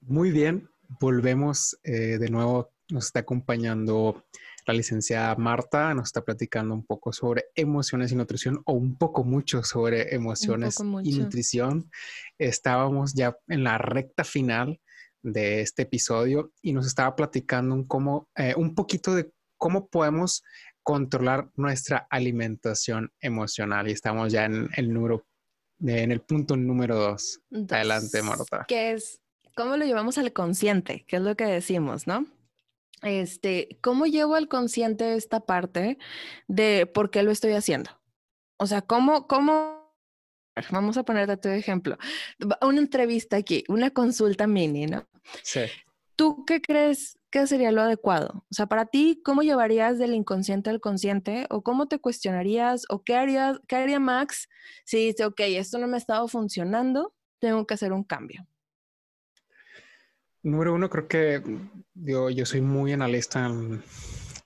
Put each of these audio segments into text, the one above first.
Muy bien, volvemos eh, de nuevo. Nos está acompañando la licenciada Marta, nos está platicando un poco sobre emociones y nutrición o un poco mucho sobre emociones y nutrición. Estábamos ya en la recta final de este episodio y nos estaba platicando un, cómo, eh, un poquito de cómo podemos controlar nuestra alimentación emocional y estamos ya en el número en el punto número dos. Adelante, Marta. Que es cómo lo llevamos al consciente, que es lo que decimos, ¿no? Este, ¿cómo llevo al consciente esta parte de por qué lo estoy haciendo? O sea, ¿cómo, cómo, vamos a ponerte tu ejemplo, una entrevista aquí, una consulta mini, ¿no? Sí. ¿Tú qué crees que sería lo adecuado? O sea, para ti, ¿cómo llevarías del inconsciente al consciente? ¿O cómo te cuestionarías? ¿O qué, harías, qué haría Max si dice, ok, esto no me ha estado funcionando, tengo que hacer un cambio? Número uno, creo que yo, yo soy muy analista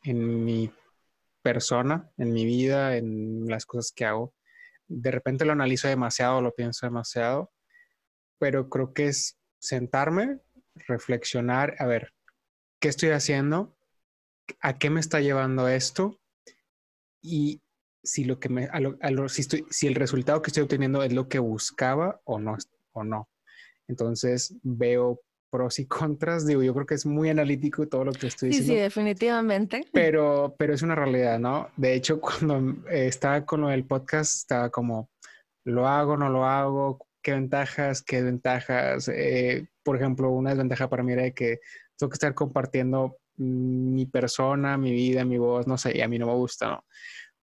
en, mi persona, en mi vida, en las cosas que hago. De repente lo analizo demasiado, lo pienso demasiado, pero creo que es sentarme, reflexionar, a ver, ¿qué estoy haciendo? ¿A qué me está llevando esto? Y si lo que me, si, estoy, si el resultado que estoy obteniendo es lo que buscaba o no, o no. Entonces veo pros y contras. Digo, yo creo que es muy analítico todo lo que estoy diciendo. Sí, sí, definitivamente. Pero, pero es una realidad, ¿no? De hecho, cuando estaba con lo del podcast, estaba como, ¿lo hago, no lo hago? ¿Qué ventajas, qué desventajas? Eh, por ejemplo, una desventaja para mí era que tengo que estar compartiendo mi persona, mi vida, mi voz, no sé, y a mí no me gusta, ¿no?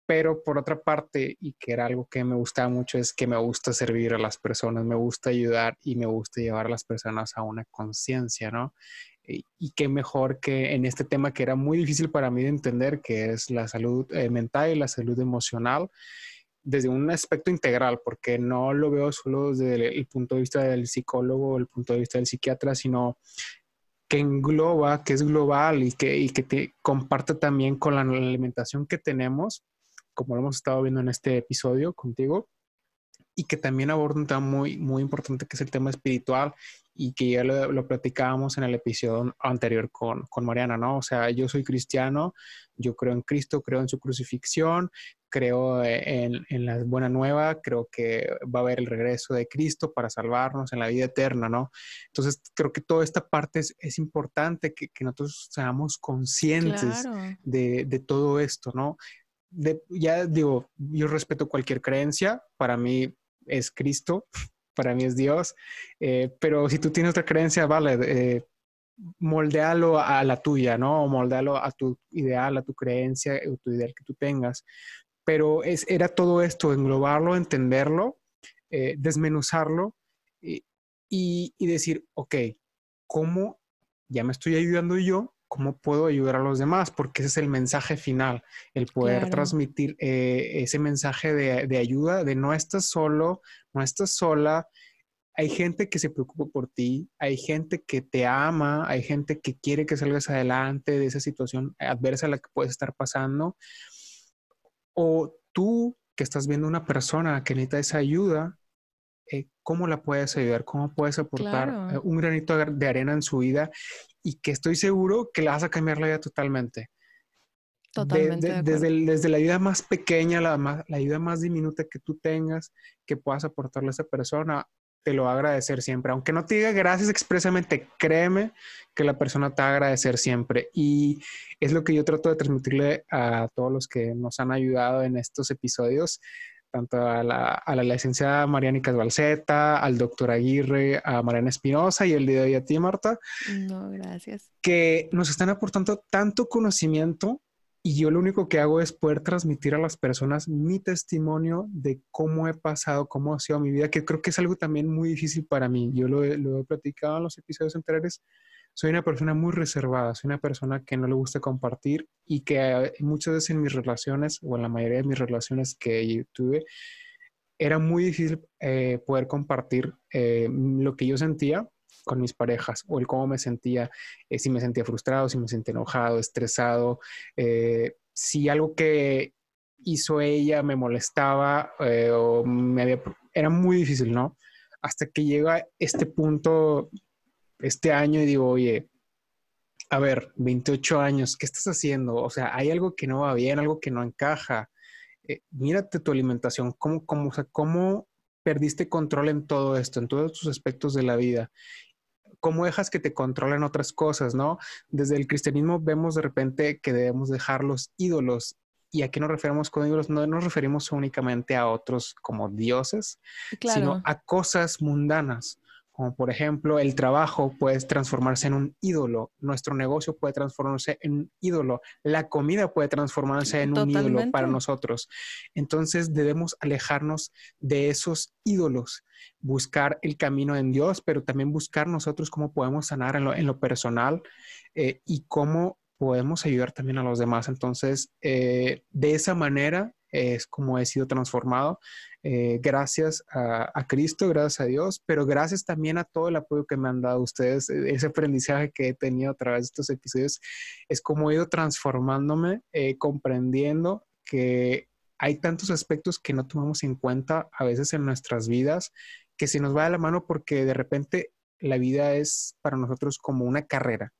Pero por otra parte, y que era algo que me gustaba mucho, es que me gusta servir a las personas, me gusta ayudar y me gusta llevar a las personas a una conciencia, ¿no? Y, qué mejor que en este tema que era muy difícil para mí de entender, que es la salud eh, mental y la salud emocional, desde un aspecto integral, porque no lo veo solo desde el, punto de vista del psicólogo o el punto de vista del psiquiatra, sino que engloba, que es global y que, y que te comparte también con la alimentación que tenemos como lo hemos estado viendo en este episodio contigo, y que también aborda un tema muy, muy importante que es el tema espiritual y que ya lo, platicábamos en el episodio anterior con, con, Mariana, ¿no? O sea, yo soy cristiano, yo creo en Cristo, creo en su crucifixión, creo en, en, la buena nueva, creo que va a haber el regreso de Cristo para salvarnos en la vida eterna, ¿no? Entonces, creo que toda esta parte es, es importante que, que, nosotros seamos conscientes de, de todo esto, ¿no? Ya digo, yo respeto cualquier creencia, para mí es Cristo, para mí es Dios, eh, pero si tú tienes otra creencia, vale, eh, moldealo a la tuya, ¿no? O moldealo a tu ideal, a tu creencia o tu ideal que tú tengas. Pero es, era todo esto, englobarlo, entenderlo, eh, desmenuzarlo y, y decir, ok, ¿cómo ya me estoy ayudando yo? Cómo puedo ayudar a los demás, porque ese es el mensaje final, el poder transmitir eh, ese mensaje de, ayuda, de no estás solo, no estás sola. Hay gente que se preocupa por ti, hay gente que te ama, hay gente que quiere que salgas adelante de esa situación adversa a la que puedes estar pasando. O tú que estás viendo una persona que necesita esa ayuda, eh, ¿cómo la puedes ayudar? ¿Cómo puedes aportar eh, un granito de arena en su vida? y que estoy seguro que la vas a cambiar la vida totalmente. Totalmente. desde, desde, la vida más pequeña, la, más, la ayuda más diminuta que tú tengas, que puedas aportarle a esa persona, te lo va a agradecer siempre. Aunque no te diga gracias expresamente, créeme que la persona te va a agradecer siempre. Y es lo que yo trato de transmitirle a todos los que nos han ayudado en estos episodios tanto a la, a la licenciada Mariana Balceta, al doctor Aguirre, a Mariana Espinosa y el día de hoy a ti, Marta. No, gracias. Que nos están aportando tanto conocimiento y yo lo único que hago es poder transmitir a las personas mi testimonio de cómo he pasado, cómo ha sido mi vida, que creo que es algo también muy difícil para mí. Yo lo, lo he platicado en los episodios anteriores soy una persona muy reservada, soy una persona que no le gusta compartir y que eh, muchas veces en mis relaciones o en la mayoría de mis relaciones que tuve, era muy difícil eh, poder compartir eh, lo que yo sentía con mis parejas o el cómo me sentía, si me sentía frustrado, si me sentía enojado, estresado, si algo que hizo ella me molestaba o me había... Era muy difícil, ¿no? Hasta que llega este punto este año y digo, oye, a ver, 28 años, ¿qué estás haciendo? O sea, hay algo que no va bien, algo que no encaja. Eh, mírate tu alimentación, ¿cómo, cómo, o sea, cómo perdiste control en todo esto, en todos tus aspectos de la vida. ¿Cómo dejas que te controlen otras cosas, no? Desde el cristianismo vemos de repente que debemos dejar los ídolos. ¿Y a qué nos referimos con ídolos? No nos referimos únicamente a otros como dioses, sino a cosas mundanas como por ejemplo el trabajo puede transformarse en un ídolo, nuestro negocio puede transformarse en un ídolo, la comida puede transformarse en un ídolo para nosotros. Entonces debemos alejarnos de esos ídolos, buscar el camino en Dios, pero también buscar nosotros cómo podemos sanar en lo, personal eh, y cómo podemos ayudar también a los demás. Entonces, eh, de esa manera es como he sido transformado. Eh, gracias a, Cristo, gracias a Dios, pero gracias también a todo el apoyo que me han dado ustedes. E, ese aprendizaje que he tenido a través de estos episodios es como he ido transformándome, eh, comprendiendo que hay tantos aspectos que no tomamos en cuenta a veces en nuestras vidas, que se nos va de la mano porque de repente la vida es para nosotros como una carrera.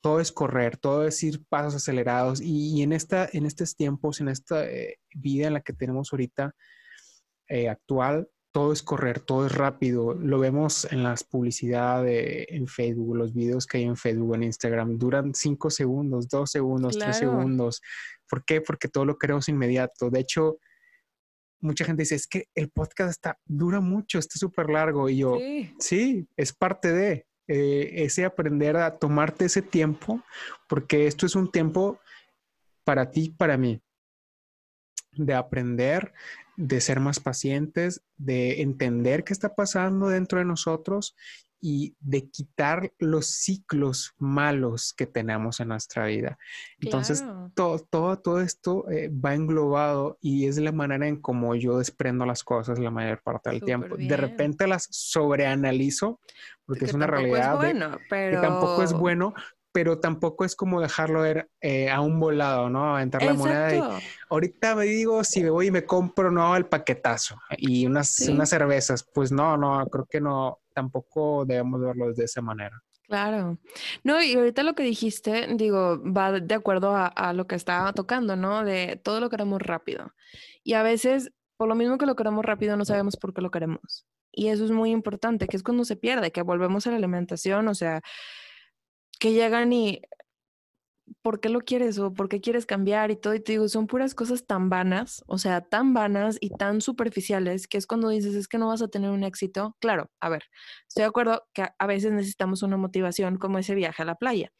Todo es correr, todo es ir pasos acelerados y, en, esta, en estos tiempos, en esta eh, vida en la que tenemos ahorita, eh, actual, todo es correr, todo es rápido. Lo vemos en las publicidades en Facebook, los videos que hay en Facebook, en Instagram, duran cinco segundos, dos segundos, tres segundos. ¿Por qué? Porque todo lo queremos inmediato. De hecho, mucha gente dice, es que el podcast está, dura mucho, está súper largo. Y yo, sí. es parte de eh, ese aprender a tomarte ese tiempo, porque esto es un tiempo para ti, para mí, de aprender, de ser más pacientes, de entender qué está pasando dentro de nosotros y de quitar los ciclos malos que tenemos en nuestra vida. Entonces, todo, todo, todo esto eh, va englobado y es la manera en cómo yo desprendo las cosas la mayor parte del tiempo. De repente las sobreanalizo porque es una realidad que tampoco es bueno, pero tampoco es como dejarlo ver eh, a un volado, ¿no? Aventar la moneda y ahorita me digo si me voy y me compro, no, el paquetazo y unas, unas cervezas. Pues no, no, creo que no, tampoco debemos verlo de esa manera. Claro. No, y ahorita lo que dijiste, digo, va de acuerdo a, a lo que estaba tocando, ¿no? De todo lo queremos rápido. Y a veces, por lo mismo que lo queremos rápido, no sabemos por qué lo queremos. Y eso es muy importante, que es cuando se pierde, que volvemos a la alimentación, o sea, que llegan y, ¿por qué lo quieres o por qué quieres cambiar y todo? Y te digo, son puras cosas tan vanas, o sea, tan vanas y tan superficiales, que es cuando dices, es que no vas a tener un éxito. Claro, a ver, estoy de acuerdo que a veces necesitamos una motivación como ese viaje a la playa,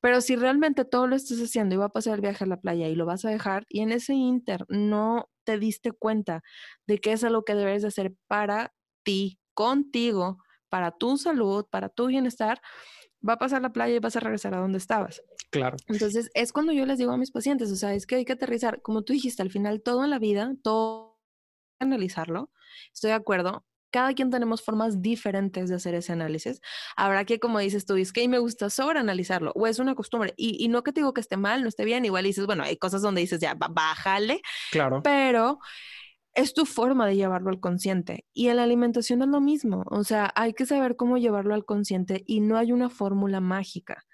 pero si realmente todo lo estás haciendo y va a pasar el viaje a la playa y lo vas a dejar y en ese inter no te diste cuenta de que es algo que debes de hacer para ti, contigo, para tu salud, para tu bienestar, va a pasar la playa y vas a regresar a donde estabas. Claro. Entonces, es cuando yo les digo a mis pacientes, o sea, es que hay que aterrizar, como tú dijiste, al final todo en la vida, todo analizarlo. Estoy de acuerdo. Cada quien tenemos formas diferentes de hacer ese análisis. Habrá que, como dices tú, es que me gusta sobreanalizarlo o es una costumbre. Y, y, no que te digo que esté mal, no esté bien, igual dices, bueno, hay cosas donde dices, ya, bájale. Claro. Pero es tu forma de llevarlo al consciente. Y en la alimentación es lo mismo. O sea, hay que saber cómo llevarlo al consciente y no hay una fórmula mágica.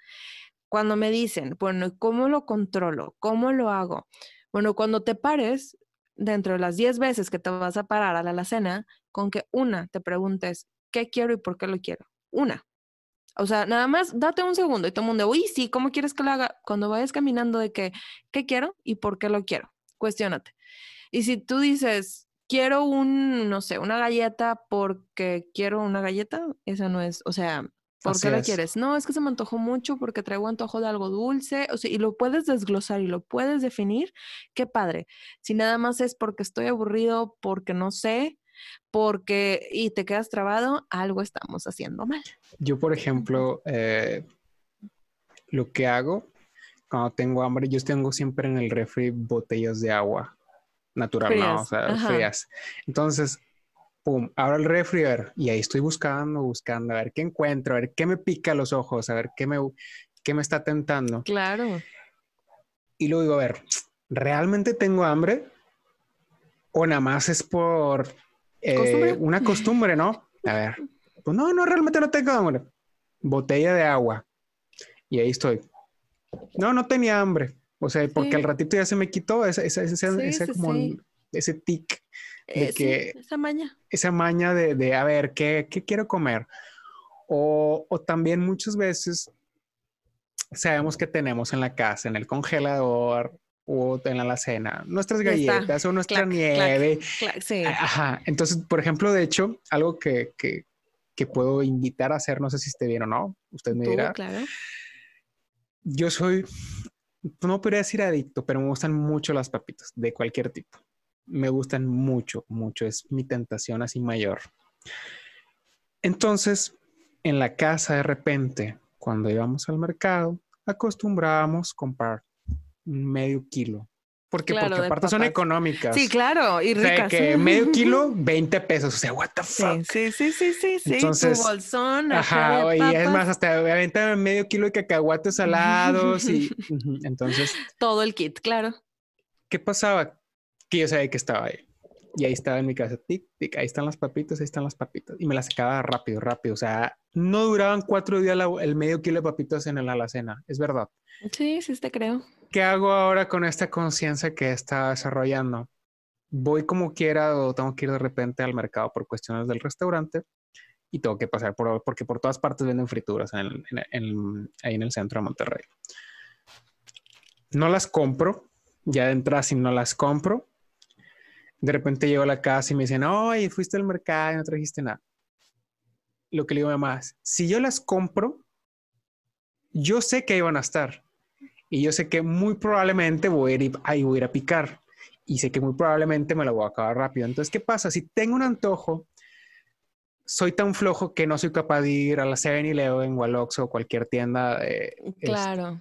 Cuando me dicen, bueno, ¿cómo lo controlo? ¿Cómo lo hago? Bueno, cuando te pares, dentro de las 10 veces que te vas a parar a la alacena, con que una te preguntes, ¿qué quiero y por qué lo quiero? Una. O sea, nada más date un segundo y todo el mundo, uy, sí, ¿cómo quieres que lo haga? Cuando vayas caminando de que, ¿qué quiero y por qué lo quiero? Cuestiónate. Y si tú dices, quiero un, no sé, una galleta porque quiero una galleta, esa no es, o sea, ¿por qué la quieres? No, es que se me antojó mucho porque traigo antojo de algo dulce, o sea, y lo puedes desglosar y lo puedes definir, qué padre. Si nada más es porque estoy aburrido, porque no sé, porque y te quedas trabado, algo estamos haciendo mal. Yo, por ejemplo, eh, lo que hago cuando tengo hambre, yo tengo siempre en el refri botellas de agua natural, ¿no? O sea, frías. Entonces, pum, abro el refri y ahí estoy buscando, buscando, a ver qué encuentro, a ver qué me pica los ojos, a ver qué me, qué me está tentando. Claro. Y luego digo, a ver, ¿realmente tengo hambre? ¿O nada más es por eh, una costumbre, no? A ver, pues no, no, realmente no tengo hambre. botella de agua. Y ahí estoy. No, no tenía hambre. O sea, porque al ratito ya se me quitó ese, ese, ese, como ese tic de eh, que esa maña. Esa maña de, de a ver, ¿qué, ¿qué, quiero comer? O, o también muchas veces sabemos que tenemos en la casa, en el congelador, o en la alacena, nuestras galletas o nuestra nieve. sí. Ajá. Entonces, por ejemplo, de hecho, algo que, que, que, puedo invitar a hacer, no sé si esté bien o no, usted me dirá. Claro. Yo soy, no podría decir adicto, pero me gustan mucho las papitas de cualquier tipo. Me gustan mucho, mucho. Es mi tentación así mayor. Entonces, en la casa de repente, cuando íbamos al mercado, acostumbrábamos comprar medio kilo. Porque, porque aparte son económicas. Sí, claro, y ricas. O sea, que medio kilo, 20 pesos. O sea, what the fuck. Sí, sí, sí, sí, sí. Entonces, tu bolsón. Ajá, y es más, hasta aventan medio kilo de cacahuates salados y entonces. Todo el kit, claro. ¿Qué pasaba? Que yo sabía que estaba ahí. Y ahí estaba en mi casa, tic, tic, ahí están las papitas, ahí están las papitas. Y me las sacaba rápido, rápido. O sea, no duraban cuatro días el medio kilo de papitas en la alacena, es verdad. Sí, sí, te creo. ¿Qué hago ahora con esta conciencia que está desarrollando? Voy como quiera o tengo que ir de repente al mercado por cuestiones del restaurante y tengo que pasar por, porque por todas partes venden frituras en ahí en el centro de Monterrey. No las compro, ya de entrada si no las compro, de repente llego a la casa y me dicen, oye, fuiste al mercado y no trajiste nada. Lo que le digo a mi mamá es, si yo las compro, yo sé que ahí van a estar. Y yo sé que muy probablemente voy a ir, ahí voy a ir a picar. Y sé que muy probablemente me la voy a acabar rápido. Entonces, ¿qué pasa? Si tengo un antojo, soy tan flojo que no soy capaz de ir a la 7-Eleven o al Oxxo o cualquier tienda. claro.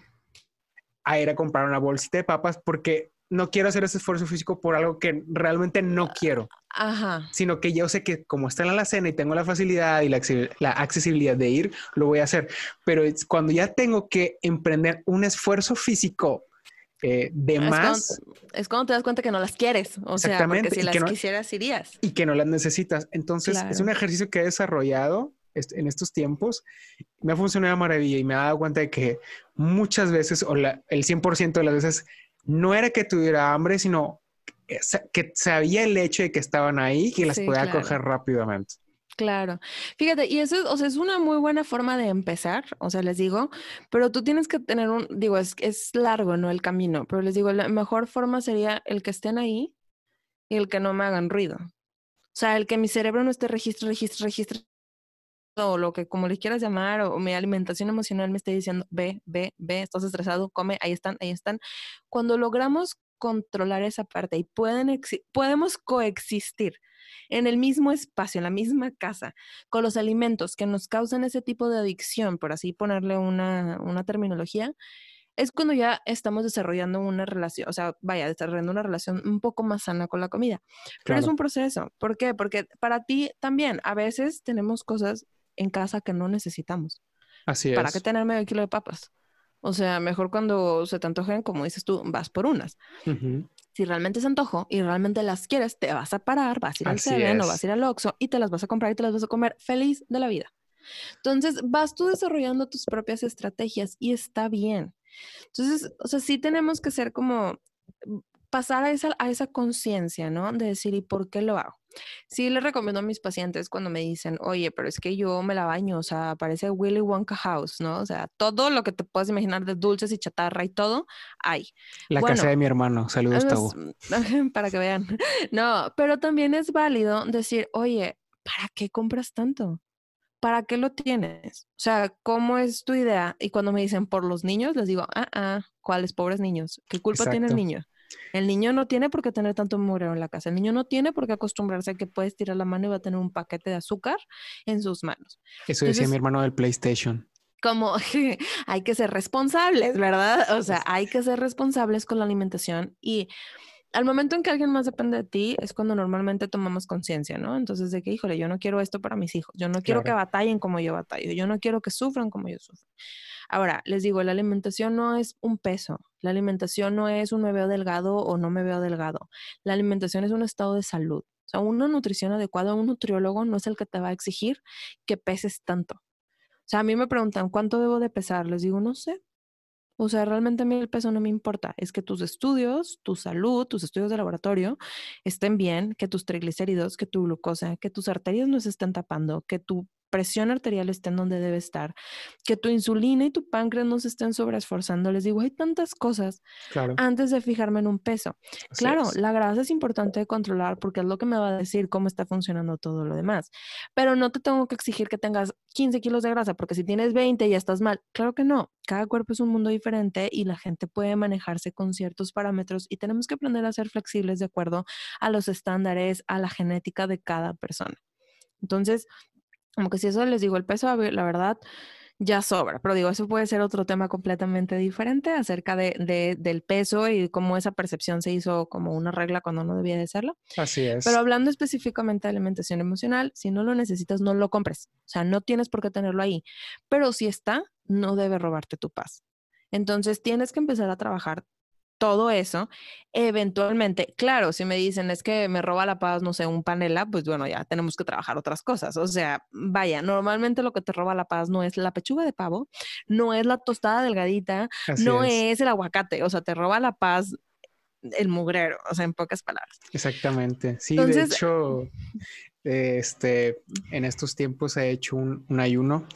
a ir a comprar una bolsita de papas porque no quiero hacer ese esfuerzo físico por algo que realmente no quiero. Ajá. Sino que yo sé que como está en la cena y tengo la facilidad y la, accesibilidad de ir, lo voy a hacer. Pero cuando ya tengo que emprender un esfuerzo físico eh, de más. es cuando te das cuenta que no las quieres. O sea, porque si las quisieras, irías. Y que no las necesitas. Entonces, es un ejercicio que he desarrollado en estos tiempos. Me ha funcionado maravilla y me he dado cuenta de que muchas veces, o el 100% de las veces, no era que tuviera hambre, sino que sabía el hecho de que estaban ahí y las podía coger rápidamente. Claro. Fíjate, y eso o sea, es una muy buena forma de empezar, o sea, les digo, pero tú tienes que tener un, digo, es, es largo, ¿no? El camino, pero les digo, la mejor forma sería el que estén ahí y el que no me hagan ruido. O sea, el que mi cerebro no esté registro, registro, registro, o lo que como le quieras llamar, o, mi alimentación emocional me esté diciendo, ve, ve, ve, estás estresado, come, ahí están, ahí están. Cuando logramos controlar esa parte y pueden podemos coexistir en el mismo espacio, en la misma casa, con los alimentos que nos causan ese tipo de adicción, por así ponerle una, una terminología, es cuando ya estamos desarrollando una relación, o sea, vaya, desarrollando una relación un poco más sana con la comida. Pero es un proceso. ¿Por qué? Porque para ti también, a veces tenemos cosas en casa que no necesitamos. Así es. ¿Para qué tener medio kilo de papas? O sea, mejor cuando se te antojen, como dices tú, vas por unas. Si realmente se antojo y realmente las quieres, te vas a parar, vas a ir al Seven o vas a ir al Oxxo y te las vas a comprar y te las vas a comer feliz de la vida. Entonces, vas tú desarrollando tus propias estrategias y está bien. Entonces, o sea, sí tenemos que ser como pasar a esa, a esa conciencia, ¿no? De decir, ¿y por qué lo hago? Sí, le recomiendo a mis pacientes cuando me dicen, oye, pero es que yo me la baño, o sea, parece Willy Wonka House, ¿no? O sea, todo lo que te puedes imaginar de dulces y chatarra y todo, hay. La casa de mi hermano, saludos, Tavo. Para que vean. No, pero también es válido decir, oye, ¿para qué compras tanto? ¿Para qué lo tienes? O sea, ¿cómo es tu idea? Y cuando me dicen por los niños, les digo, ah, ah, ¿cuáles pobres niños? ¿Qué culpa tiene el niño? El niño no tiene por qué tener tanto murero en la casa. El niño no tiene por qué acostumbrarse a que puedes tirar la mano y va a tener un paquete de azúcar en sus manos. Eso decía mi hermano del PlayStation. Como hay que ser responsables, ¿verdad? O sea, hay que ser responsables con la alimentación y al momento en que alguien más depende de ti es cuando normalmente tomamos conciencia, ¿no? Entonces de que, híjole, yo no quiero esto para mis hijos, yo no quiero que batallen como yo batallo, yo no quiero que sufran como yo sufro. Ahora, les digo, la alimentación no es un peso, la alimentación no es un me veo delgado o no me veo delgado, la alimentación es un estado de salud. O sea, una nutrición adecuada, un nutriólogo no es el que te va a exigir que peses tanto. O sea, a mí me preguntan, ¿cuánto debo de pesar? Les digo, no sé. O sea, realmente a mí el peso no me importa. Es que tus estudios, tu salud, tus estudios de laboratorio estén bien, que tus triglicéridos, que tu glucosa, que tus arterias no se estén tapando, que tu presión arterial esté en donde debe estar, que tu insulina y tu páncreas no se estén sobreesforzando. Les digo, hay tantas cosas antes de fijarme en un peso. claro, la grasa es importante de controlar porque es lo que me va a decir cómo está funcionando todo lo demás. Pero no te tengo que exigir que tengas 15 kilos de grasa porque si tienes 20 ya estás mal. Claro que no. Cada cuerpo es un mundo diferente y la gente puede manejarse con ciertos parámetros y tenemos que aprender a ser flexibles de acuerdo a los estándares, a la genética de cada persona. Entonces, como que si eso les digo, el peso, la verdad, ya sobra. Pero digo, eso puede ser otro tema completamente diferente acerca de, del peso y cómo esa percepción se hizo como una regla cuando no debía de serlo. Así es. Pero hablando específicamente de alimentación emocional, si no lo necesitas, no lo compres. O sea, no tienes por qué tenerlo ahí. Pero si está, no debe robarte tu paz. Entonces tienes que empezar a trabajar todo eso, eventualmente, claro, si me dicen es que me roba la paz, no sé, un panela, pues bueno, ya tenemos que trabajar otras cosas. O sea, vaya, normalmente lo que te roba la paz no es la pechuga de pavo, no es la tostada delgadita, no es. el aguacate, o sea, te roba la paz el mugrero, o sea, en pocas palabras. Exactamente. Sí, de hecho, este, en estos tiempos he hecho un, un ayuno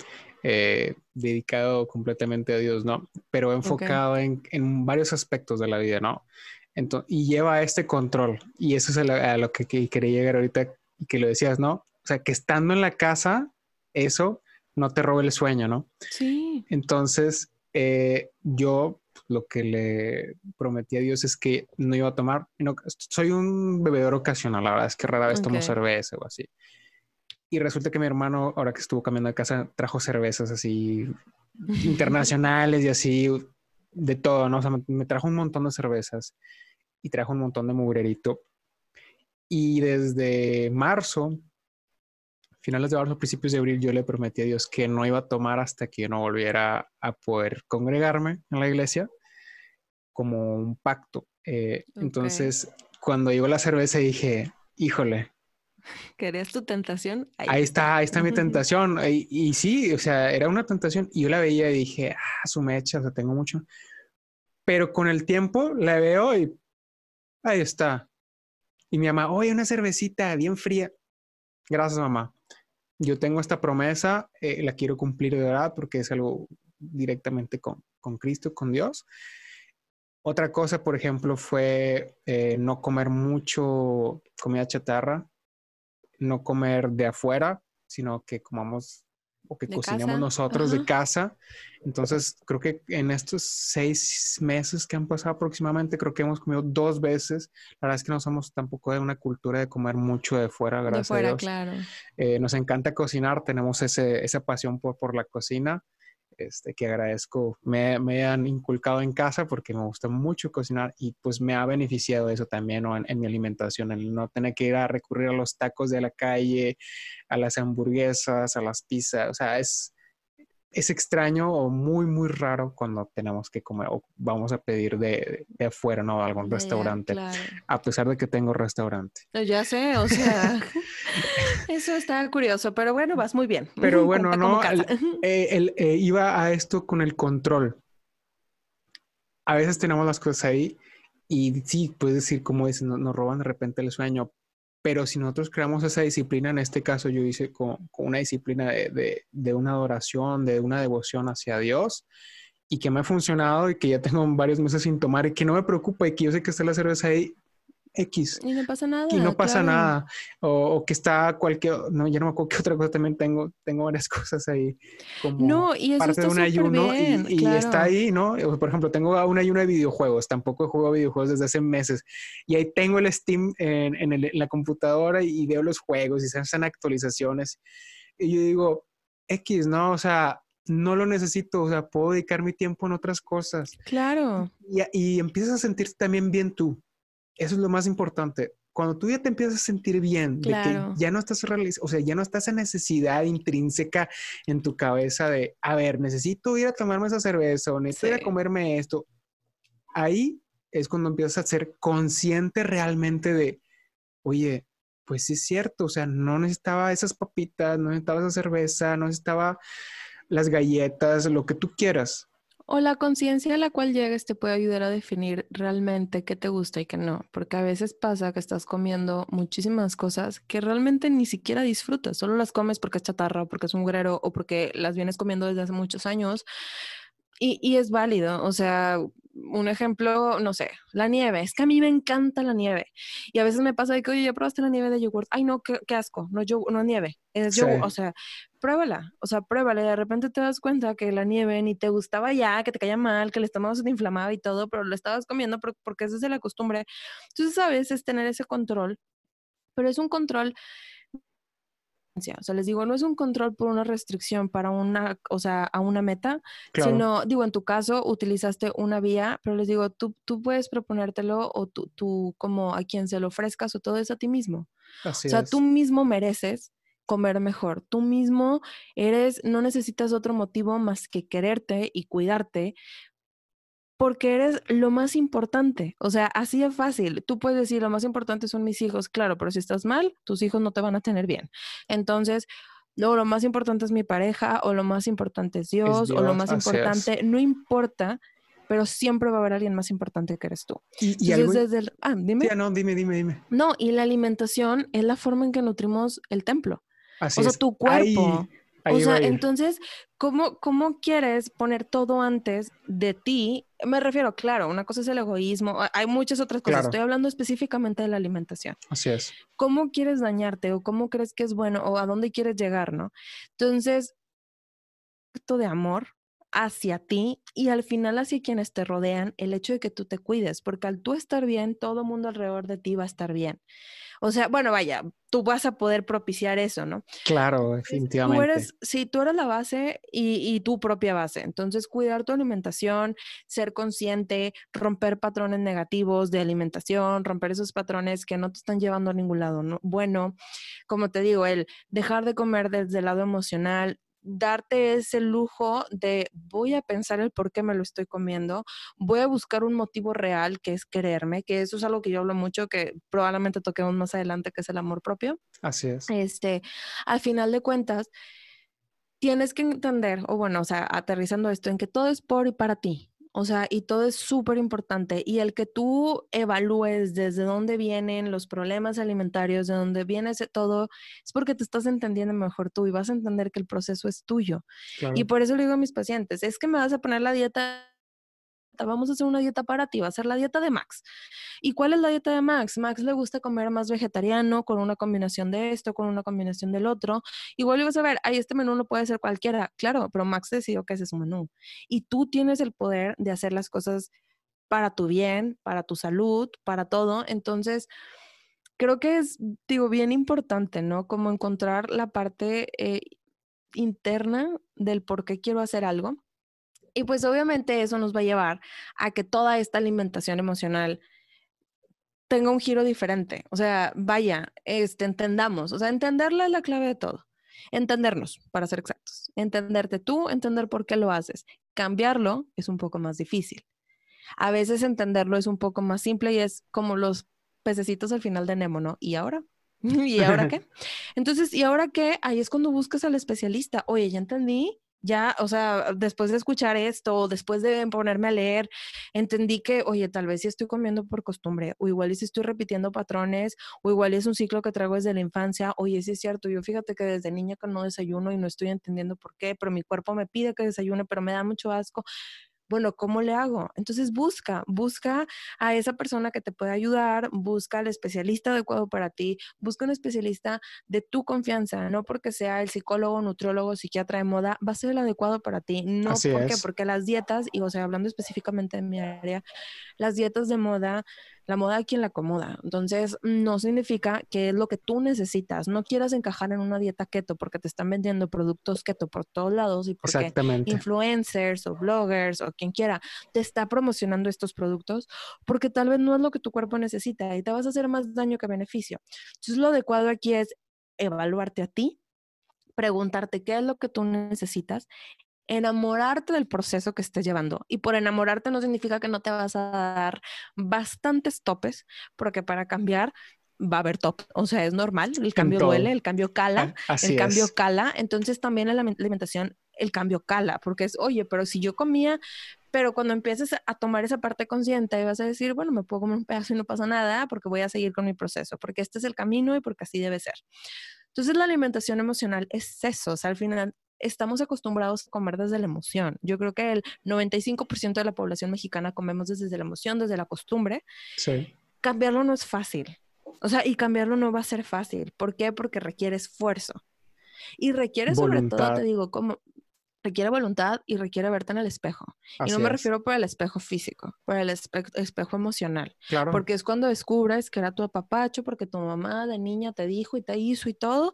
eh, dedicado completamente a Dios, ¿no? Pero enfocado en, en, varios aspectos de la vida, ¿no? Entonces, y lleva este control. Y eso es a lo, que, quería llegar ahorita y que lo decías, ¿no? O sea, que estando en la casa, eso no te robe el sueño, ¿no? Sí. Entonces, eh, yo lo que le prometí a Dios es que no iba a tomar, no, soy un bebedor ocasional, la verdad es que rara vez tomo cerveza o así. Y resulta que mi hermano, ahora que estuvo cambiando de casa, trajo cervezas así internacionales y así de todo, ¿no? O sea, me, trajo un montón de cervezas y trajo un montón de mugrerito. Y desde marzo, finales de marzo, principios de abril, yo le prometí a Dios que no iba a tomar hasta que yo no volviera a poder congregarme en la iglesia como un pacto. Eh, entonces, cuando llegó la cerveza dije, híjole, ¿Querías tu tentación? Ahí, está, ahí está mi tentación. Y, sí, o sea, era una tentación. Y yo la veía y dije, ah, su mecha, o sea, tengo mucho. Pero con el tiempo la veo y ahí está. Y mi mamá, oye, una cervecita bien fría. Gracias, mamá. Yo tengo esta promesa, eh, la quiero cumplir de verdad porque es algo directamente con, con Cristo, con Dios. Otra cosa, por ejemplo, fue eh, no comer mucho comida chatarra no comer de afuera, sino que comamos o que cocinemos nosotros de casa. Entonces, creo que en estos seis meses que han pasado aproximadamente, creo que hemos comido dos veces. La verdad es que no somos tampoco de una cultura de comer mucho de fuera, gracias a Dios. claro. Eh, nos encanta cocinar, tenemos ese, esa pasión por, por la cocina este, que agradezco, me, me, han inculcado en casa porque me gusta mucho cocinar y pues me ha beneficiado eso también en, en, mi alimentación, el no tener que ir a recurrir a los tacos de la calle, a las hamburguesas, a las pizzas, o sea, es, es extraño o muy, muy raro cuando tenemos que comer o vamos a pedir de, de afuera, ¿no? Algún restaurante, a pesar de que tengo restaurante. Ya sé, o sea, eso está curioso, pero bueno, vas muy bien. Pero bueno, no, eh, eh, iba a esto con el control. A veces tenemos las cosas ahí y sí, puedes decir, como dicen, nos roban de repente el sueño, pero si nosotros creamos esa disciplina, en este caso yo hice con, una disciplina de, de, una adoración, de una devoción hacia Dios, y que me ha funcionado y que ya tengo varios meses sin tomar y que no me preocupa y que yo sé que está la cerveza ahí X. Y no pasa nada. Y no pasa nada. O, que está cualquier, no, ya no me acuerdo qué otra cosa también tengo, tengo varias cosas ahí como no, y eso parte de un ayuno y, está ahí, ¿no? Por ejemplo, tengo un ayuno de videojuegos, tampoco he jugado videojuegos desde hace meses y ahí tengo el Steam en, en, la computadora y veo los juegos y se hacen actualizaciones y yo digo, X, ¿no? O sea, no lo necesito, o sea, puedo dedicar mi tiempo en otras cosas. Claro. Y, y empiezas a sentirte también bien tú. Eso es lo más importante. Cuando tú ya te empiezas a sentir bien, de que ya no estás realizando, o sea, ya no estás en necesidad intrínseca en tu cabeza de, a ver, necesito ir a tomarme esa cerveza o necesito ir a comerme esto. Ahí es cuando empiezas a ser consciente realmente de, oye, pues sí es cierto, o sea, no necesitaba esas papitas, no necesitaba esa cerveza, no necesitaba las galletas, lo que tú quieras. O la conciencia a la cual llegues te puede ayudar a definir realmente qué te gusta y qué no, porque a veces pasa que estás comiendo muchísimas cosas que realmente ni siquiera disfrutas, solo las comes porque es chatarra o porque es un grero o porque las vienes comiendo desde hace muchos años. Y, y es válido, o sea, un ejemplo, no sé, la nieve. Es que a mí me encanta la nieve. Y a veces me pasa de que, oye, ya probaste la nieve de yogurt. Ay, no, qué, asco. No, yo, no es nieve. Es yogur. O sea, pruébala. O sea, pruébala. De repente te das cuenta que la nieve ni te gustaba ya, que te caía mal, que el estómago se te inflamaba y todo, pero lo estabas comiendo porque esa es la costumbre. Entonces, a veces tener ese control, pero es un control o sea, les digo, no es un control por una restricción para una, o sea, a una meta, sino, digo, en tu caso utilizaste una vía, pero les digo, tú, tú puedes proponértelo o tú, tú como a quien se lo ofrezcas o todo es a ti mismo. Así o sea, tú mismo mereces comer mejor. Tú mismo eres, no necesitas otro motivo más que quererte y cuidarte porque eres lo más importante. O sea, así es fácil. Tú puedes decir, lo más importante son mis hijos, claro, pero si estás mal, tus hijos no te van a tener bien. Entonces, no, lo más importante es mi pareja, o lo más importante es Dios, o lo más importante, no importa, pero siempre va a haber alguien más importante que eres tú. Y, desde el, ah, dime. no, dime, dime, dime. No, y la alimentación es la forma en que nutrimos el templo. Así o sea, tu cuerpo o sea, entonces, ¿cómo, ¿cómo quieres poner todo antes de ti? Me refiero, claro, una cosa es el egoísmo, hay muchas otras cosas. Estoy hablando específicamente de la alimentación. Así es. ¿Cómo quieres dañarte o cómo crees que es bueno o a dónde quieres llegar, no? Entonces, acto de amor hacia ti y al final hacia quienes te rodean, el hecho de que tú te cuides, porque al tú estar bien, todo el mundo alrededor de ti va a estar bien. O sea, bueno, vaya, tú vas a poder propiciar eso, ¿no? Claro, definitivamente. Tú eres, sí, tú eres la base y, y, tu propia base. Entonces, cuidar tu alimentación, ser consciente, romper patrones negativos de alimentación, romper esos patrones que no te están llevando a ningún lado, ¿no? Bueno, como te digo, el dejar de comer desde el lado emocional, darte ese lujo de voy a pensar el por qué me lo estoy comiendo, voy a buscar un motivo real que es quererme, que eso es algo que yo hablo mucho, que probablemente toquemos más adelante, que es el amor propio. Así es. Este, al final de cuentas, tienes que entender, o bueno, o sea, aterrizando esto, en que todo es por y para ti. O sea, y todo es súper importante. Y el que tú evalúes desde dónde vienen los problemas alimentarios, de dónde viene ese todo, es porque te estás entendiendo mejor tú y vas a entender que el proceso es tuyo. Y por eso le digo a mis pacientes, es que me vas a poner la dieta vamos a hacer una dieta para ti, va a ser la dieta de Max. ¿Y cuál es la dieta de Max? Max le gusta comer más vegetariano con una combinación de esto, con una combinación del otro. Igual vas a ver, ahí este menú no puede ser cualquiera, claro, pero Max decidió que ese es su menú. Y tú tienes el poder de hacer las cosas para tu bien, para tu salud, para todo. Entonces, creo que es, digo, bien importante, ¿no? Como encontrar la parte eh, interna del por qué quiero hacer algo y pues obviamente eso nos va a llevar a que toda esta alimentación emocional tenga un giro diferente. O sea, vaya, este, entendamos, o sea, entenderla es la clave de todo. Entendernos, para ser exactos. Entenderte tú, entender por qué lo haces. Cambiarlo es un poco más difícil. A veces entenderlo es un poco más simple y es como los pececitos al final de Nemo, ¿no? ¿Y ahora? ¿Y ahora qué? Entonces, ¿y ahora qué? Ahí es cuando buscas al especialista. Oye, ya entendí ya, o sea, después de escuchar esto, después de ponerme a leer, entendí que, oye, tal vez si estoy comiendo por costumbre, o igual si estoy repitiendo patrones, o igual es un ciclo que traigo desde la infancia, oye, sí es cierto, yo fíjate que desde niña que no desayuno y no estoy entendiendo por qué, pero mi cuerpo me pide que desayune, pero me da mucho asco bueno, ¿cómo le hago? Entonces busca, busca a esa persona que te pueda ayudar, busca al especialista adecuado para ti, busca un especialista de tu confianza, no porque sea el psicólogo, nutriólogo, psiquiatra de moda, va a ser el adecuado para ti, no porque, porque las dietas, y o sea, hablando específicamente de mi área, las dietas de moda la moda a quien la acomoda. Entonces, no significa que es lo que tú necesitas. No quieras encajar en una dieta keto porque te están vendiendo productos keto por todos lados y porque influencers o bloggers o quien quiera te está promocionando estos productos porque tal vez no es lo que tu cuerpo necesita y te vas a hacer más daño que beneficio. Entonces, lo adecuado aquí es evaluarte a ti, preguntarte qué es lo que tú necesitas enamorarte del proceso que estés llevando. Y por enamorarte no significa que no te vas a dar bastantes topes, porque para cambiar va a haber top. O sea, es normal, el cambio duele, el cambio cala, el cambio cala. Entonces también en la alimentación el cambio cala, porque es, oye, pero si yo comía, pero cuando empieces a tomar esa parte consciente, vas a decir, bueno, me puedo comer un pedazo y no pasa nada, porque voy a seguir con mi proceso, porque este es el camino y porque así debe ser. Entonces, la alimentación emocional es eso, o sea, al final estamos acostumbrados a comer desde la emoción. Yo creo que el 95% de la población mexicana comemos desde la emoción, desde la costumbre. Sí. Cambiarlo no es fácil. O sea, y cambiarlo no va a ser fácil. ¿Por qué? Porque requiere esfuerzo. Y requiere sobre todo, te digo, como requiere voluntad y requiere verte en el espejo. y no me refiero por el espejo físico, por el espejo emocional. Claro. Porque es cuando descubres que era tu apapacho, porque tu mamá de niña te dijo y te hizo y todo.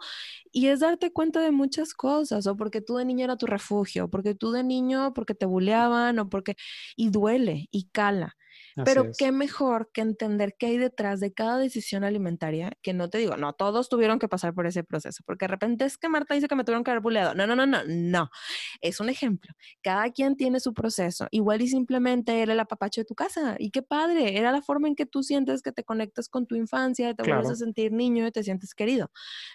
Y es darte cuenta de muchas cosas, o porque tú de niño era tu refugio, porque tú de niño, porque te buleaban, o porque... Y duele y cala. Pero qué mejor que entender qué hay detrás de cada decisión alimentaria, que no te digo, no, todos tuvieron que pasar por ese proceso, porque de repente es que Marta dice que me tuvieron que haber buleado. No, no, no, no, no. Es un ejemplo. Cada quien tiene su proceso. Igual y simplemente era el apapacho de tu casa. Y qué padre, era la forma en que tú sientes que te conectas con tu infancia, te vuelves a sentir niño y te sientes querido.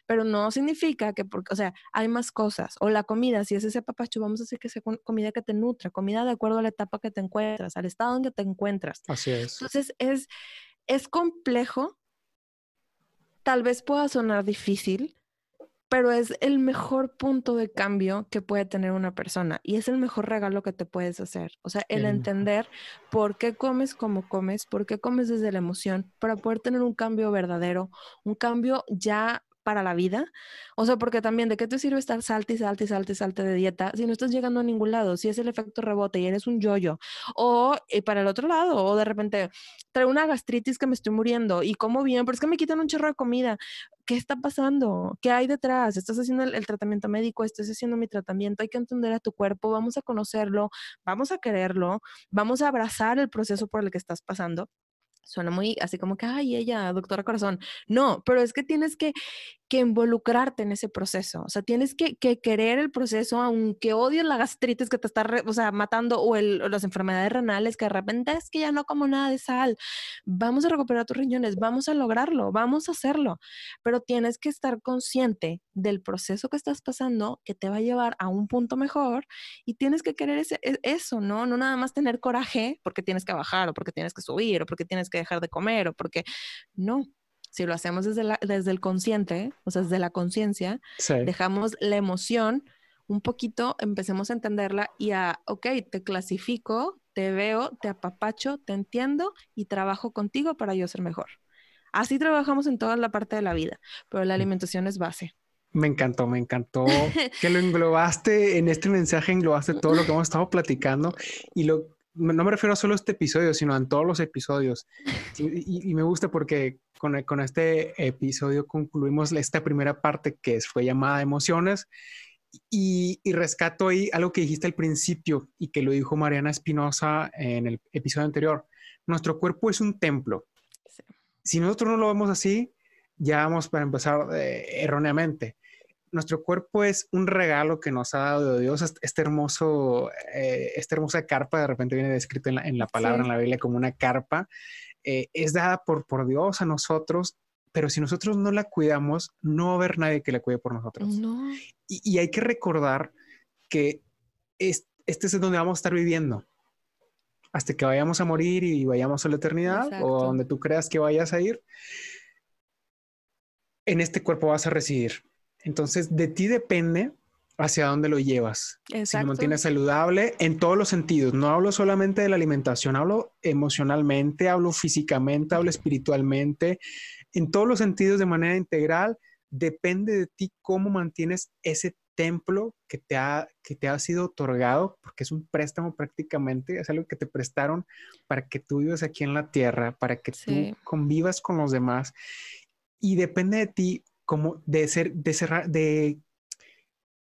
Pero no significa que, porque, o sea, hay más cosas. O la comida, si es ese apapacho, vamos a decir que sea comida que te nutra, comida de acuerdo a la etapa que te encuentras, al estado en que te encuentras. Así es. Entonces es, es complejo, tal vez pueda sonar difícil, pero es el mejor punto de cambio que puede tener una persona y es el mejor regalo que te puedes hacer. O sea, el entender por qué comes como comes, por qué comes desde la emoción, para poder tener un cambio verdadero, un cambio ya para la vida. O sea, porque también, ¿de qué te sirve estar salte y salte y salte de dieta si no estás llegando a ningún lado? Si es el efecto rebote y eres un yoyo. O y para el otro lado, o de repente traigo una gastritis que me estoy muriendo y como bien, pero es que me quitan un chorro de comida. ¿Qué está pasando? ¿Qué hay detrás? ¿Estás haciendo el, tratamiento médico? ¿Estás haciendo mi tratamiento? Hay que entender a tu cuerpo, vamos a conocerlo, vamos a quererlo, vamos a abrazar el proceso por el que estás pasando suena muy así como que, ay, ella, doctora corazón. No, pero es que tienes que que involucrarte en ese proceso. O sea, tienes que, querer el proceso, aunque odies la gastritis que te está o sea, matando o, el, las enfermedades renales, que de repente es que ya no como nada de sal. Vamos a recuperar tus riñones, vamos a lograrlo, vamos a hacerlo. Pero tienes que estar consciente del proceso que estás pasando, que te va a llevar a un punto mejor y tienes que querer ese, e, eso, ¿no? No nada más tener coraje porque tienes que bajar o porque tienes que subir o porque tienes que dejar de comer o porque no si lo hacemos desde, desde el consciente, o sea, desde la conciencia, dejamos la emoción un poquito, empecemos a entenderla y a, ok, te clasifico, te veo, te apapacho, te entiendo y trabajo contigo para yo ser mejor. Así trabajamos en toda la parte de la vida, pero la mm. alimentación es base. Me encantó, me encantó que lo englobaste en este mensaje, englobaste todo lo que hemos estado platicando y lo no me refiero solo a este episodio, sino a todos los episodios. Y, me gusta porque con, con, este episodio concluimos esta primera parte que fue llamada emociones y, y, rescato ahí algo que dijiste al principio y que lo dijo Mariana Espinosa en el episodio anterior. Nuestro cuerpo es un templo. Si nosotros no lo vemos así, ya vamos para empezar eh, erróneamente nuestro cuerpo es un regalo que nos ha dado Dios. Este hermoso, eh, esta hermosa carpa, de repente viene descrito en la, palabra, en la Biblia, como una carpa, eh, es dada por, por Dios a nosotros, pero si nosotros no la cuidamos, no va a haber nadie que la cuide por nosotros. Y, hay que recordar que este es donde vamos a estar viviendo hasta que vayamos a morir y vayamos a la eternidad o donde tú creas que vayas a ir. En este cuerpo vas a residir entonces, de ti depende hacia dónde lo llevas. Si lo mantienes saludable en todos los sentidos. No hablo solamente de la alimentación, hablo emocionalmente, hablo físicamente, hablo espiritualmente, en todos los sentidos de manera integral. Depende de ti cómo mantienes ese templo que te ha, que te ha sido otorgado, porque es un préstamo prácticamente, es algo que te prestaron para que tú vivas aquí en la tierra, para que tú convivas con los demás. Y depende de ti como de ser, de cerrar, de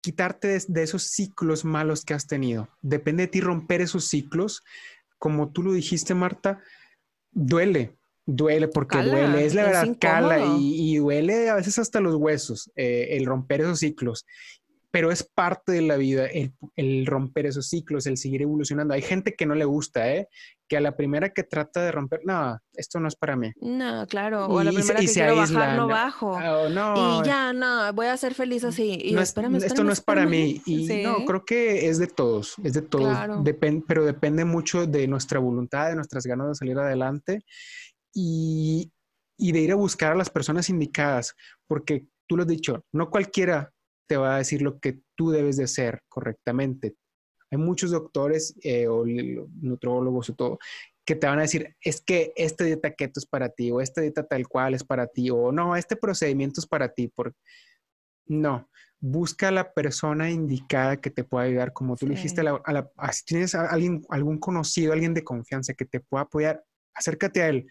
quitarte de, esos ciclos malos que has tenido. Depende de ti romper esos ciclos. Como tú lo dijiste, Marta, duele, duele porque duele, es la verdad, cala y, duele a veces hasta los huesos, eh, el romper esos ciclos. Pero es parte de la vida el, romper esos ciclos, el seguir evolucionando. Hay gente que no le gusta, ¿eh? Que a la primera que trata de romper, no, esto no es para mí. No, claro, o a la primera que quiero bajar, no bajo. Ah, no, y ya, no, voy a ser feliz así. Y esto no es para mí. Y no, creo que es de todos, es de todos. pero depende mucho de nuestra voluntad, de nuestras ganas de salir adelante y, y de ir a buscar a las personas indicadas, porque tú lo has dicho, no cualquiera te va a decir lo que tú debes de hacer correctamente. Hay muchos doctores eh, o nutrólogos o todo que te van a decir, es que esta dieta keto es para ti, o esta dieta tal cual es para ti, o no, este procedimiento es para ti. Por... No, busca a la persona indicada que te pueda ayudar, como tú dijiste, si tienes alguien, algún conocido, alguien de confianza que te pueda apoyar, acércate a él.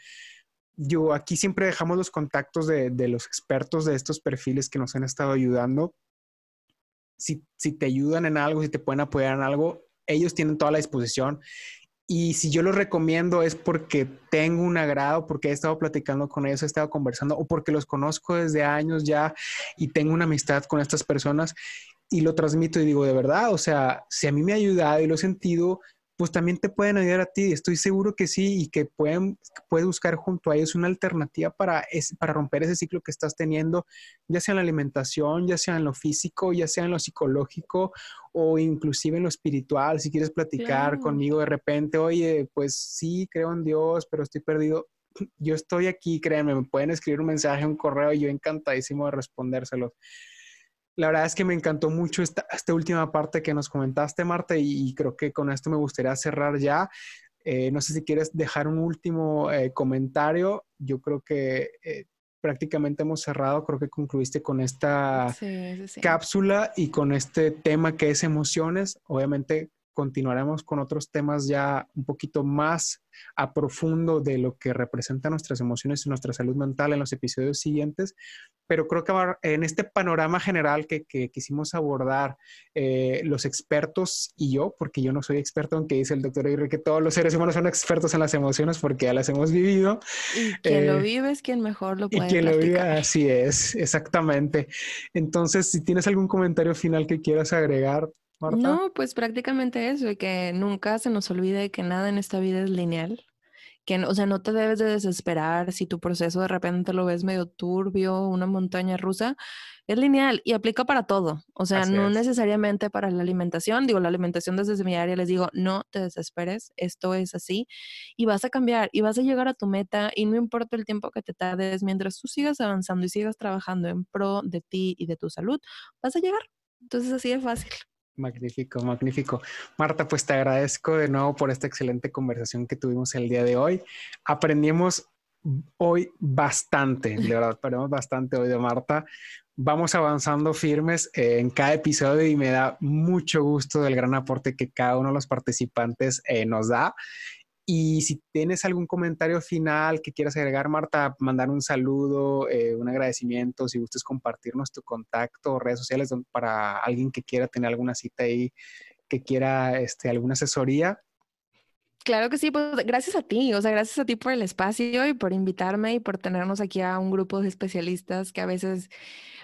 Yo aquí siempre dejamos los contactos de, de los expertos de estos perfiles que nos han estado ayudando si, te ayudan en algo, si te pueden apoyar en algo, ellos tienen toda la disposición. Y si yo los recomiendo es porque tengo un agrado, porque he estado platicando con ellos, he estado conversando o porque los conozco desde años ya y tengo una amistad con estas personas y lo transmito y digo, de verdad, o sea, si a mí me ha ayudado y lo he sentido, pues también te pueden ayudar a ti. Estoy seguro que sí y que pueden, puedes buscar junto a ellos una alternativa para, para romper ese ciclo que estás teniendo, ya sea en la alimentación, ya sea en lo físico, ya sea en lo psicológico o inclusive en lo espiritual. Si quieres platicar conmigo de repente, oye, pues sí, creo en Dios, pero estoy perdido. Yo estoy aquí, créanme, me pueden escribir un mensaje, un correo y yo encantadísimo de respondérselos. La verdad es que me encantó mucho esta, esta última parte que nos comentaste, Marta, y, creo que con esto me gustaría cerrar ya. Eh, no sé si quieres dejar un último eh, comentario. Yo creo que eh, prácticamente hemos cerrado. Creo que concluiste con esta cápsula y con este tema que es emociones. Obviamente continuaremos con otros temas ya un poquito más a profundo de lo que representan nuestras emociones y nuestra salud mental en los episodios siguientes, pero creo que en este panorama general que, quisimos abordar eh, los expertos y yo, porque yo no soy experto, aunque dice el doctor Aguirre que todos los seres humanos son expertos en las emociones porque ya las hemos vivido. Y quien lo eh, vive es quien mejor lo puede Y quien lo vive, así es, exactamente. Entonces, si tienes algún comentario final que quieras agregar, no, pues prácticamente eso, y que nunca se nos olvide que nada en esta vida es lineal. Que, o sea, no te debes de desesperar si tu proceso de repente lo ves medio turbio, una montaña rusa, es lineal y aplica para todo. O sea, no necesariamente para la alimentación. Digo, la alimentación desde mi área les digo, no te desesperes, esto es así y vas a cambiar y vas a llegar a tu meta y no importa el tiempo que te tardes, mientras tú sigas avanzando y sigas trabajando en pro de ti y de tu salud, vas a llegar. Entonces, así de fácil. Magnífico, magnífico. Marta, pues te agradezco de nuevo por esta excelente conversación que tuvimos el día de hoy. Aprendimos hoy bastante, de verdad, aprendimos bastante hoy de Marta. Vamos avanzando firmes en cada episodio y me da mucho gusto del gran aporte que cada uno de los participantes eh, nos da. Y si tienes algún comentario final que quieras agregar, Marta, mandar un saludo, eh, un agradecimiento, si gustes compartirnos tu contacto o redes sociales para alguien que quiera tener alguna cita ahí, que quiera este, alguna asesoría, Claro que sí, pues gracias a ti, o sea, gracias a ti por el espacio y por invitarme y por tenernos aquí a un grupo de especialistas que a veces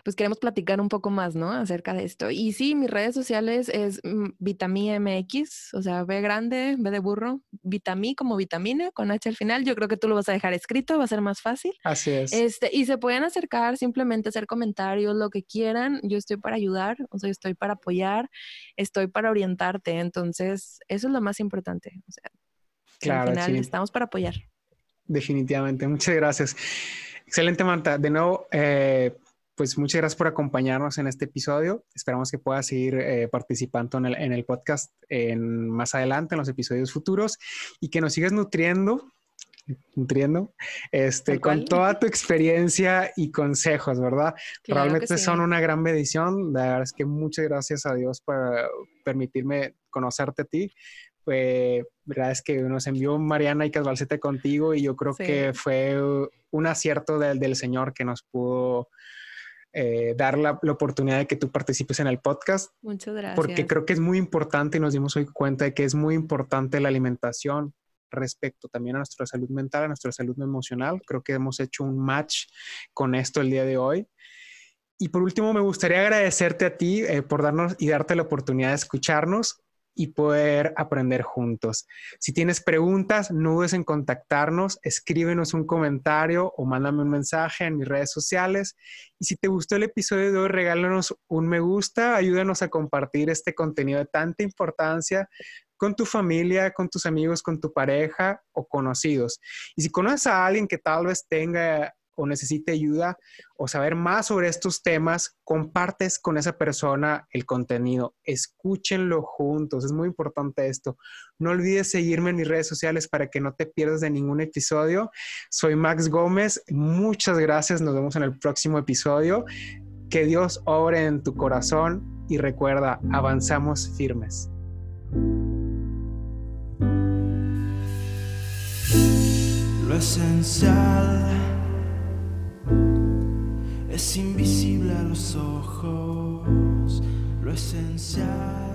pues queremos platicar un poco más, ¿no? Acerca de esto. Y sí, mis redes sociales es mm, MX, o sea, B grande, B de burro, Vitamí como vitamina con H al final. Yo creo que tú lo vas a dejar escrito, va a ser más fácil. Así es. Este, y se pueden acercar, simplemente hacer comentarios, lo que quieran. Yo estoy para ayudar, o sea, estoy para apoyar, estoy para orientarte. Entonces, eso es lo más importante. O sea, Claro, al final estamos para apoyar. Definitivamente, muchas gracias. Excelente, Manta. De nuevo, eh, pues muchas gracias por acompañarnos en este episodio. Esperamos que puedas seguir eh, participando en el, en el podcast en, más adelante, en los episodios futuros, y que nos sigas nutriendo, nutriendo, este, con toda tu experiencia y consejos, ¿verdad? Realmente son una gran bendición. La verdad es que muchas gracias a Dios por permitirme conocerte a ti pues, verdad es que nos envió Mariana y Casbalcete contigo y yo creo que fue un acierto del, del Señor que nos pudo eh, dar la, la, oportunidad de que tú participes en el podcast. Muchas gracias. Porque creo que es muy importante y nos dimos hoy cuenta de que es muy importante la alimentación respecto también a nuestra salud mental, a nuestra salud emocional. Creo que hemos hecho un match con esto el día de hoy. Y por último, me gustaría agradecerte a ti eh, por darnos y darte la oportunidad de escucharnos y poder aprender juntos. Si tienes preguntas, no dudes en contactarnos, escríbenos un comentario o mándame un mensaje en mis redes sociales. Y si te gustó el episodio de hoy, regálanos un me gusta, ayúdanos a compartir este contenido de tanta importancia con tu familia, con tus amigos, con tu pareja o conocidos. Y si conoces a alguien que tal vez tenga o necesite ayuda o saber más sobre estos temas, compartes con esa persona el contenido. Escúchenlo juntos. Es muy importante esto. No olvides seguirme en mis redes sociales para que no te pierdas de ningún episodio. Soy Max Gómez. Muchas gracias. Nos vemos en el próximo episodio. Que Dios obre en tu corazón y recuerda, avanzamos firmes. Lo esencial es invisible a los ojos, lo esencial.